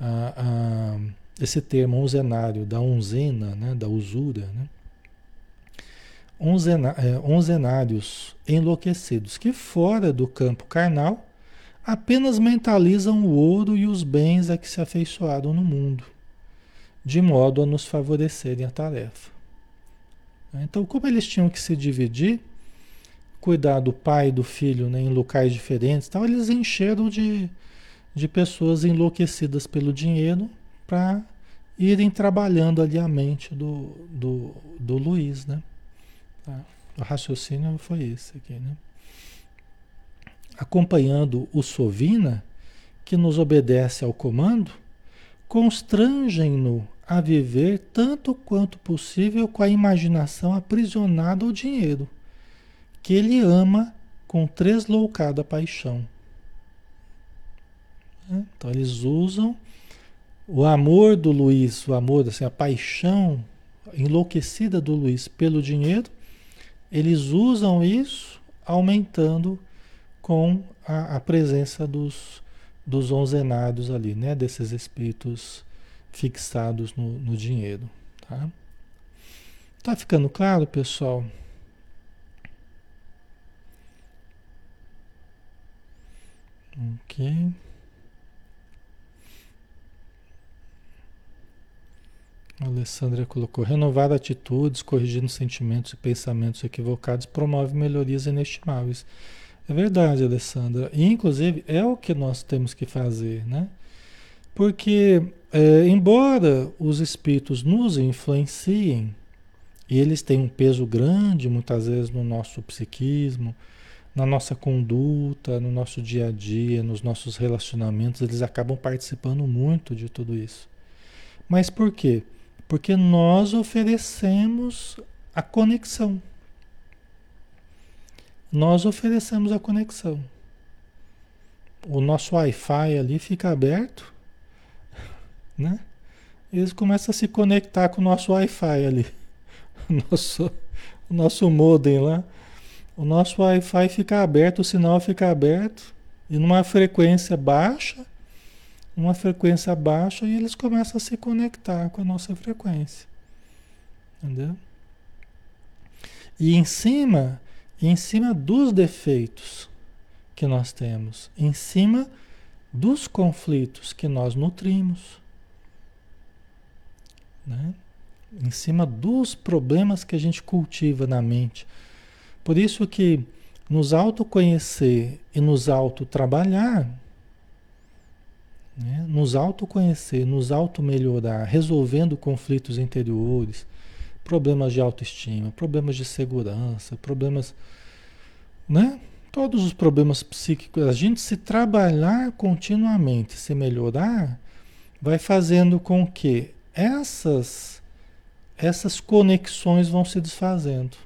ah, ah, esse termo onzenário, da onzena, né? da usura, né? É, onzenários enlouquecidos, que fora do campo carnal apenas mentalizam o ouro e os bens a que se afeiçoaram no mundo de modo a nos favorecerem a tarefa. Então, como eles tinham que se dividir, cuidar do pai e do filho né, em locais diferentes, tal, eles encheram de, de pessoas enlouquecidas pelo dinheiro para irem trabalhando ali a mente do, do, do Luiz, né? O raciocínio foi esse aqui, né? Acompanhando o Sovina, que nos obedece ao comando, constrangem-no a viver tanto quanto possível com a imaginação aprisionada ao dinheiro, que ele ama com tresloucada paixão. Então eles usam o amor do Luiz, o amor, assim, a paixão enlouquecida do Luiz pelo dinheiro, eles usam isso aumentando com a, a presença dos, dos onzenados ali, né? Desses espíritos fixados no, no dinheiro, tá? Tá ficando claro, pessoal? Ok. Alessandra colocou: renovar atitudes, corrigindo sentimentos e pensamentos equivocados promove melhorias inestimáveis. É verdade, Alessandra. E, inclusive, é o que nós temos que fazer, né? Porque, é, embora os espíritos nos influenciem, e eles têm um peso grande, muitas vezes, no nosso psiquismo, na nossa conduta, no nosso dia a dia, nos nossos relacionamentos, eles acabam participando muito de tudo isso. Mas por quê? Porque nós oferecemos a conexão. Nós oferecemos a conexão. O nosso Wi-Fi ali fica aberto, né? Eles começam a se conectar com o nosso Wi-Fi ali. Nosso, o nosso modem lá. O nosso Wi-Fi fica aberto, o sinal fica aberto, e numa frequência baixa, uma frequência baixa e eles começam a se conectar com a nossa frequência. Entendeu? E em cima, em cima dos defeitos que nós temos, em cima dos conflitos que nós nutrimos, né? em cima dos problemas que a gente cultiva na mente. Por isso que nos autoconhecer e nos autotrabalhar né? nos autoconhecer, nos auto-melhorar, resolvendo conflitos interiores, problemas de autoestima, problemas de segurança, problemas. Né? Todos os problemas psíquicos, a gente se trabalhar continuamente, se melhorar, vai fazendo com que essas, essas conexões vão se desfazendo.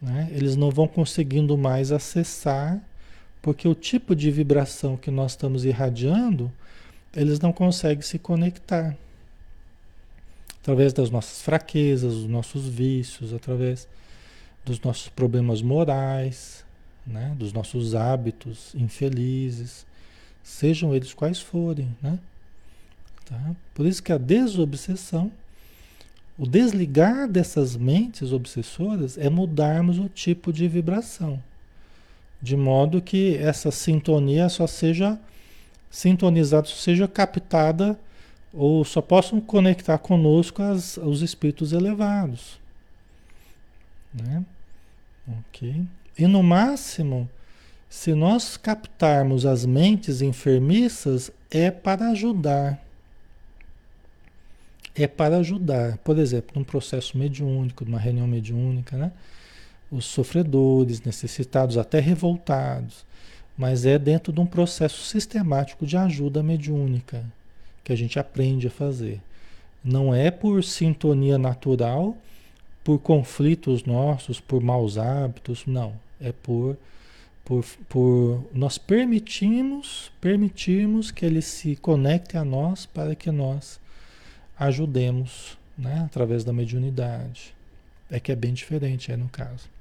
Né? Eles não vão conseguindo mais acessar porque o tipo de vibração que nós estamos irradiando, eles não conseguem se conectar. Através das nossas fraquezas, dos nossos vícios, através dos nossos problemas morais, né? dos nossos hábitos infelizes, sejam eles quais forem. Né? Tá? Por isso que a desobsessão, o desligar dessas mentes obsessoras é mudarmos o tipo de vibração de modo que essa sintonia só seja sintonizada, só seja captada ou só possam conectar conosco as, os espíritos elevados. Né? Ok? E no máximo, se nós captarmos as mentes enfermiças, é para ajudar. É para ajudar. Por exemplo, num processo mediúnico, numa reunião mediúnica, né? Os sofredores, necessitados, até revoltados, mas é dentro de um processo sistemático de ajuda mediúnica que a gente aprende a fazer. Não é por sintonia natural, por conflitos nossos, por maus hábitos, não. É por, por, por nós permitimos, permitirmos que ele se conecte a nós para que nós ajudemos, né, através da mediunidade. É que é bem diferente aí no caso.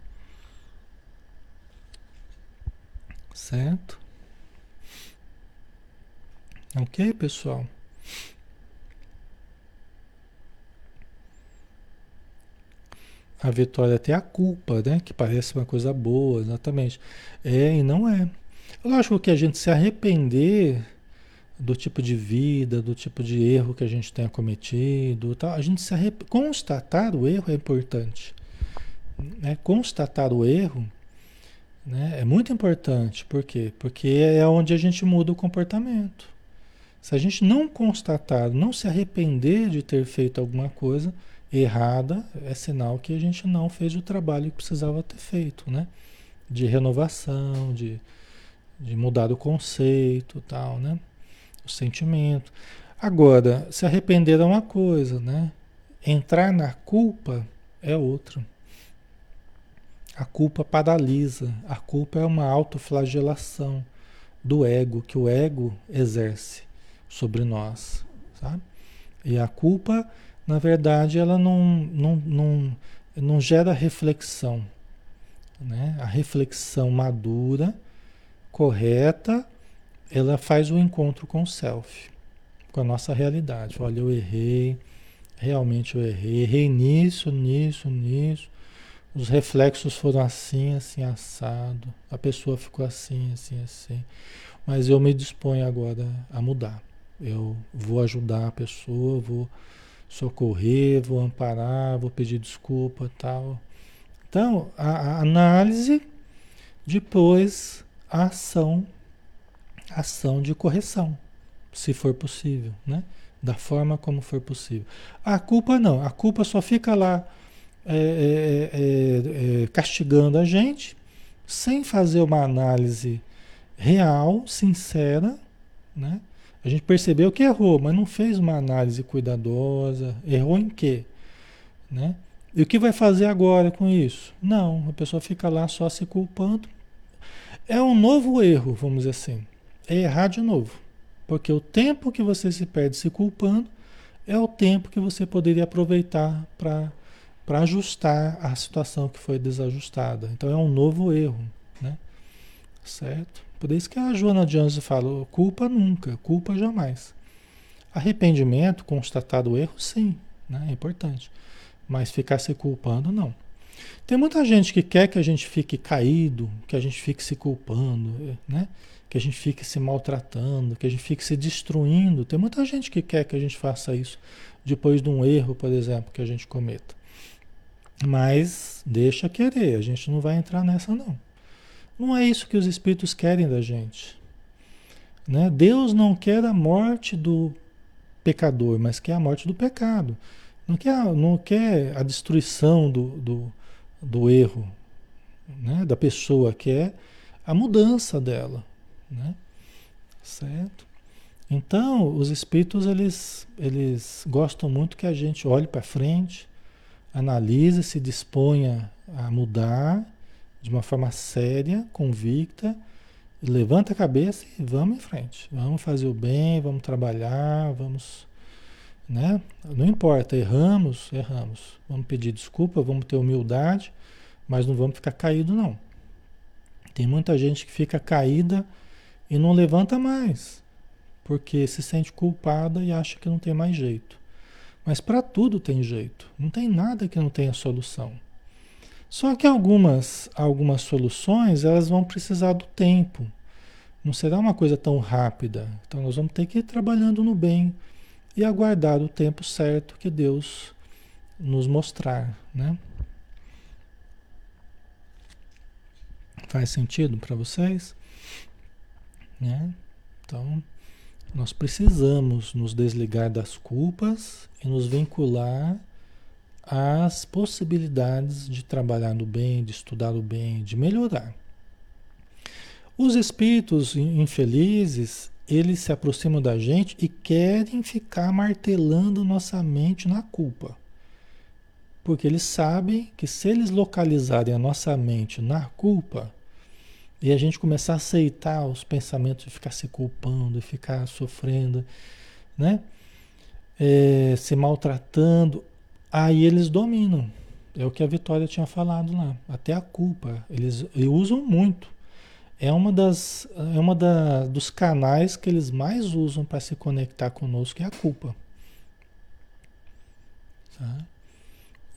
Certo? Ok, pessoal? A vitória tem a culpa, né? Que parece uma coisa boa, exatamente. É e não é. Lógico que a gente se arrepender do tipo de vida, do tipo de erro que a gente tenha cometido, tal, a gente se arrep... constatar o erro é importante. né, constatar o erro né, é muito importante. Por quê? Porque é onde a gente muda o comportamento. Se a gente não constatar, não se arrepender de ter feito alguma coisa errada, é sinal que a gente não fez o trabalho que precisava ter feito, né? De renovação, de, de mudar o conceito tal, né? O sentimento. Agora, se arrepender é uma coisa, né? Entrar na culpa é outra. A culpa paralisa, a culpa é uma autoflagelação do ego, que o ego exerce sobre nós, sabe? E a culpa, na verdade, ela não, não, não, não gera reflexão, né? A reflexão madura, correta, ela faz o encontro com o self, com a nossa realidade. Olha, eu errei, realmente eu errei, errei nisso, nisso, nisso. Os reflexos foram assim, assim, assado. A pessoa ficou assim, assim, assim. Mas eu me disponho agora a mudar. Eu vou ajudar a pessoa, vou socorrer, vou amparar, vou pedir desculpa, tal. Então, a, a análise, depois a ação, ação de correção, se for possível, né? Da forma como for possível. A culpa não, a culpa só fica lá é, é, é, é, castigando a gente, sem fazer uma análise real, sincera, né? A gente percebeu que errou, mas não fez uma análise cuidadosa. Errou em quê? Né? E o que vai fazer agora com isso? Não, a pessoa fica lá só se culpando. É um novo erro, vamos dizer assim. É errar de novo. Porque o tempo que você se perde se culpando é o tempo que você poderia aproveitar para ajustar a situação que foi desajustada. Então é um novo erro, né? Certo? Por isso que a Joana de Anjos fala, culpa nunca, culpa jamais. Arrependimento, constatado o erro, sim, né? é importante. Mas ficar se culpando, não. Tem muita gente que quer que a gente fique caído, que a gente fique se culpando, né? que a gente fique se maltratando, que a gente fique se destruindo. Tem muita gente que quer que a gente faça isso depois de um erro, por exemplo, que a gente cometa. Mas deixa querer, a gente não vai entrar nessa não. Não é isso que os espíritos querem da gente. Né? Deus não quer a morte do pecador, mas quer a morte do pecado. Não quer, não quer a destruição do, do, do erro né? da pessoa, quer a mudança dela. Né? Certo? Então, os espíritos eles, eles gostam muito que a gente olhe para frente, analise, se disponha a mudar de uma forma séria, convicta, levanta a cabeça e vamos em frente. Vamos fazer o bem, vamos trabalhar, vamos. Né? Não importa, erramos, erramos. Vamos pedir desculpa, vamos ter humildade, mas não vamos ficar caído, não. Tem muita gente que fica caída e não levanta mais, porque se sente culpada e acha que não tem mais jeito. Mas para tudo tem jeito, não tem nada que não tenha solução. Só que algumas, algumas soluções elas vão precisar do tempo. Não será uma coisa tão rápida. Então nós vamos ter que ir trabalhando no bem e aguardar o tempo certo que Deus nos mostrar, né? Faz sentido para vocês? Né? Então, nós precisamos nos desligar das culpas e nos vincular as possibilidades de trabalhar no bem, de estudar o bem, de melhorar. Os espíritos infelizes, eles se aproximam da gente e querem ficar martelando nossa mente na culpa. Porque eles sabem que se eles localizarem a nossa mente na culpa, e a gente começar a aceitar os pensamentos de ficar se culpando, e ficar sofrendo, né? É, se maltratando, Aí eles dominam. É o que a Vitória tinha falado lá. Até a culpa. Eles usam muito. É uma das é uma da, dos canais que eles mais usam para se conectar conosco é a culpa. Tá?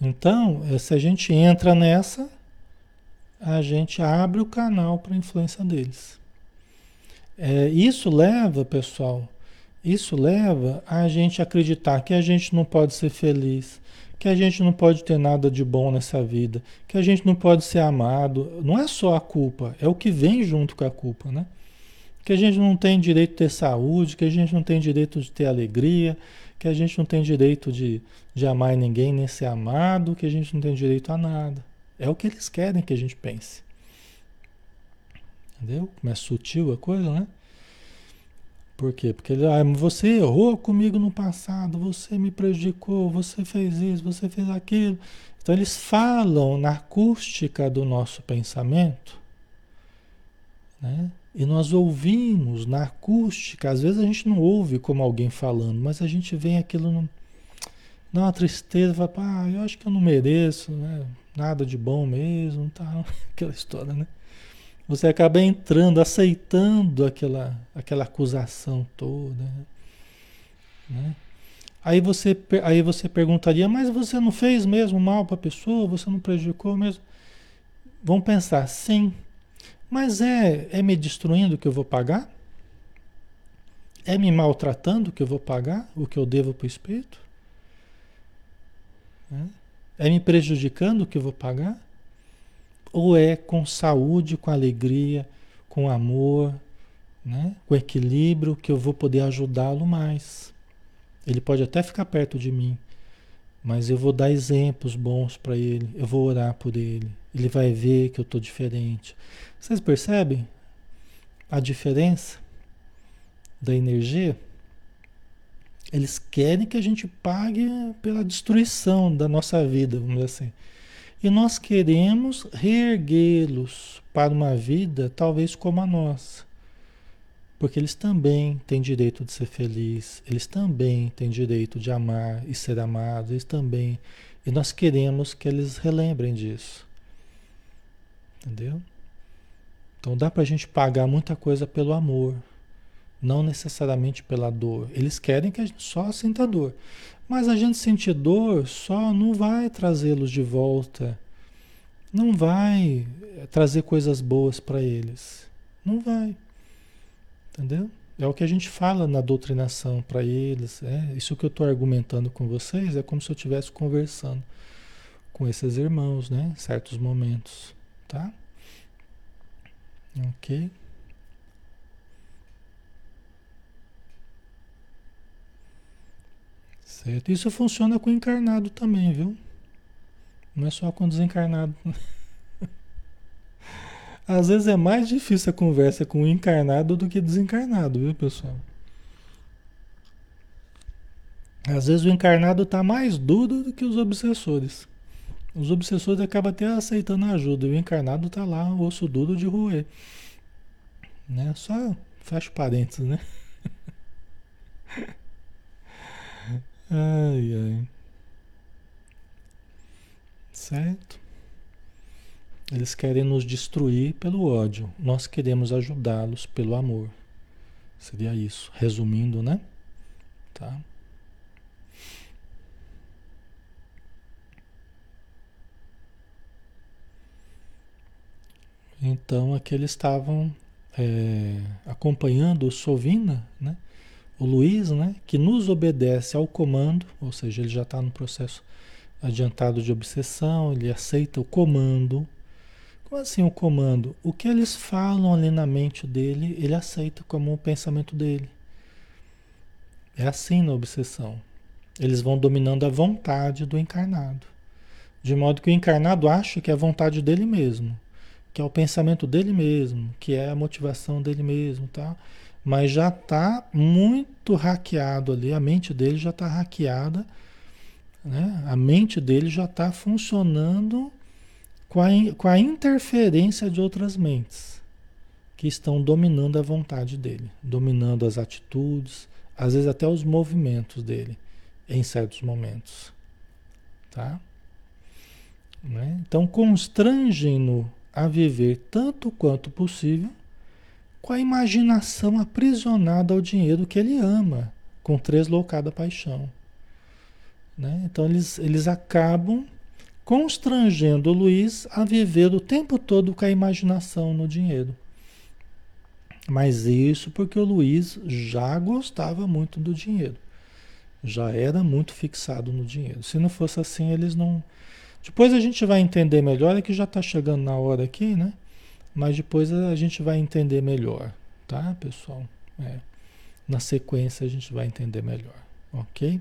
Então, eh, se a gente entra nessa, a gente abre o canal para a influência deles. É, isso leva, pessoal, isso leva a gente acreditar que a gente não pode ser feliz, que a gente não pode ter nada de bom nessa vida, que a gente não pode ser amado. Não é só a culpa, é o que vem junto com a culpa, né? Que a gente não tem direito de ter saúde, que a gente não tem direito de ter alegria, que a gente não tem direito de, de amar ninguém, nem ser amado, que a gente não tem direito a nada. É o que eles querem que a gente pense. Entendeu? Como é sutil a coisa, né? Por quê? Porque ah, você errou comigo no passado, você me prejudicou, você fez isso, você fez aquilo. Então eles falam na acústica do nosso pensamento, né? E nós ouvimos na acústica, às vezes a gente não ouve como alguém falando, mas a gente vê aquilo, no, dá uma tristeza, fala, ah, eu acho que eu não mereço, né? Nada de bom mesmo, tá? aquela história, né? Você acaba entrando, aceitando aquela, aquela acusação toda, né? Aí você, aí você perguntaria, mas você não fez mesmo mal para a pessoa? Você não prejudicou mesmo? Vamos pensar, sim, mas é, é me destruindo que eu vou pagar? É me maltratando que eu vou pagar o que eu devo para o espírito? É me prejudicando que eu vou pagar? Ou é com saúde, com alegria, com amor, né? com equilíbrio que eu vou poder ajudá-lo mais? Ele pode até ficar perto de mim, mas eu vou dar exemplos bons para ele, eu vou orar por ele. Ele vai ver que eu estou diferente. Vocês percebem a diferença da energia? Eles querem que a gente pague pela destruição da nossa vida, vamos dizer assim. E nós queremos reerguê-los para uma vida talvez como a nossa. Porque eles também têm direito de ser felizes, eles também têm direito de amar e ser amados, eles também. E nós queremos que eles relembrem disso. Entendeu? Então dá para a gente pagar muita coisa pelo amor, não necessariamente pela dor. Eles querem que a gente só sinta dor. Mas a gente sentir dor só não vai trazê-los de volta. Não vai trazer coisas boas para eles. Não vai. Entendeu? É o que a gente fala na doutrinação para eles. É, isso que eu estou argumentando com vocês é como se eu estivesse conversando com esses irmãos, né? Em certos momentos, tá? Ok. Certo. Isso funciona com encarnado também, viu? Não é só com desencarnado. Às vezes é mais difícil a conversa com o encarnado do que desencarnado, viu, pessoal? Às vezes o encarnado está mais duro do que os obsessores. Os obsessores acabam até aceitando ajuda. E o encarnado está lá, o osso duro de roer. Né? Só fecha parênteses, né? ai, ai. Certo? Eles querem nos destruir pelo ódio. Nós queremos ajudá-los pelo amor. Seria isso. Resumindo, né? Tá? Então aqui eles estavam é, acompanhando o Sovina, né? O Luiz, né? que nos obedece ao comando, ou seja, ele já está no processo adiantado de obsessão, ele aceita o comando. Como assim o comando? O que eles falam ali na mente dele, ele aceita como o pensamento dele. É assim na obsessão. Eles vão dominando a vontade do encarnado. De modo que o encarnado acha que é a vontade dele mesmo que é o pensamento dele mesmo, que é a motivação dele mesmo, tá? Mas já está muito hackeado ali, a mente dele já está hackeada, né? A mente dele já está funcionando com a, com a interferência de outras mentes que estão dominando a vontade dele, dominando as atitudes, às vezes até os movimentos dele em certos momentos, tá? Né? Então constrangem-no a viver tanto quanto possível com a imaginação aprisionada ao dinheiro que ele ama, com tresloucada paixão. Né? Então eles, eles acabam constrangendo o Luiz a viver o tempo todo com a imaginação no dinheiro. Mas isso porque o Luiz já gostava muito do dinheiro. Já era muito fixado no dinheiro. Se não fosse assim, eles não. Depois a gente vai entender melhor, é que já está chegando na hora aqui, né? Mas depois a gente vai entender melhor, tá, pessoal? É. Na sequência a gente vai entender melhor, ok?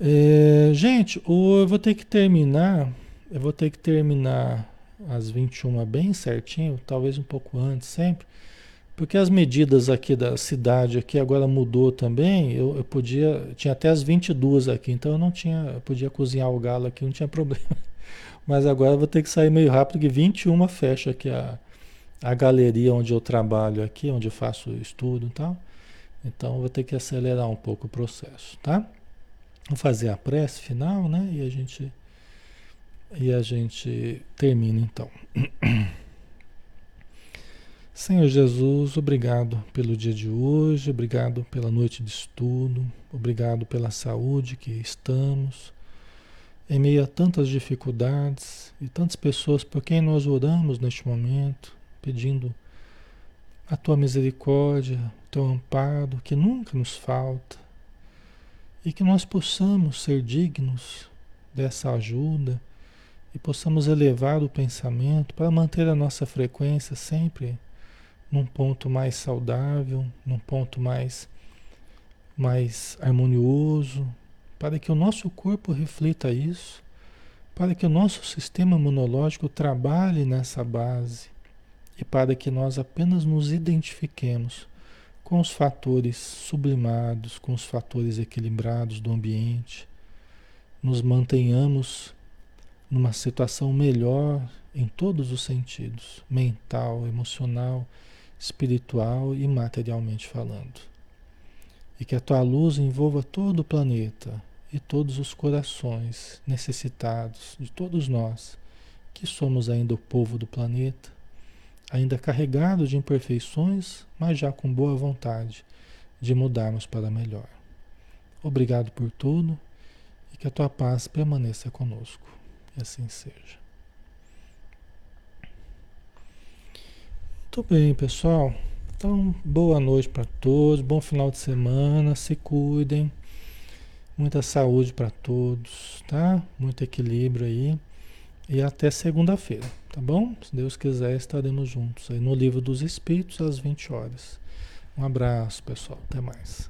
É, gente, eu vou ter que terminar. Eu vou ter que terminar às 21 bem certinho, talvez um pouco antes sempre. Porque as medidas aqui da cidade aqui agora mudou também. Eu, eu podia, tinha até as 22 aqui, então eu não tinha, eu podia cozinhar o galo aqui, não tinha problema. Mas agora vou ter que sair meio rápido, que 21 fecha aqui a, a galeria onde eu trabalho aqui, onde eu faço estudo e tal. Então vou ter que acelerar um pouco o processo, tá? Vou fazer a prece final, né? E a gente e a gente termina então. Senhor Jesus, obrigado pelo dia de hoje, obrigado pela noite de estudo, obrigado pela saúde que estamos, em meio a tantas dificuldades e tantas pessoas por quem nós oramos neste momento, pedindo a tua misericórdia, o teu amparo, que nunca nos falta, e que nós possamos ser dignos dessa ajuda e possamos elevar o pensamento para manter a nossa frequência sempre num ponto mais saudável, num ponto mais, mais harmonioso, para que o nosso corpo reflita isso, para que o nosso sistema imunológico trabalhe nessa base e para que nós apenas nos identifiquemos com os fatores sublimados, com os fatores equilibrados do ambiente, nos mantenhamos numa situação melhor em todos os sentidos, mental, emocional, espiritual e materialmente falando. E que a tua luz envolva todo o planeta e todos os corações necessitados de todos nós, que somos ainda o povo do planeta, ainda carregados de imperfeições, mas já com boa vontade de mudarmos para melhor. Obrigado por tudo e que a tua paz permaneça conosco. E assim seja. Muito bem, pessoal. Então, boa noite para todos, bom final de semana, se cuidem. Muita saúde para todos, tá? Muito equilíbrio aí. E até segunda-feira, tá bom? Se Deus quiser, estaremos juntos aí no Livro dos Espíritos às 20 horas. Um abraço, pessoal. Até mais.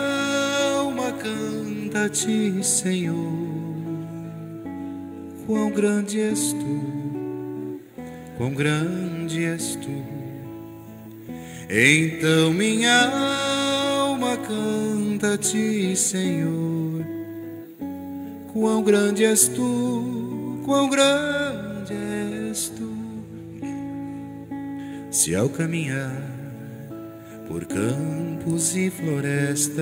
canta a ti, Senhor. Quão grande és tu, quão grande és tu. Então minha alma canta a ti, Senhor. Quão grande és tu, quão grande és tu. Se ao caminhar por campos e florestas,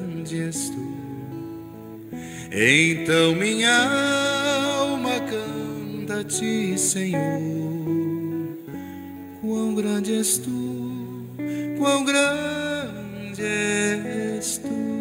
és tu. Então minha alma canta a ti, Senhor. Quão grande és tu, quão grande és tu.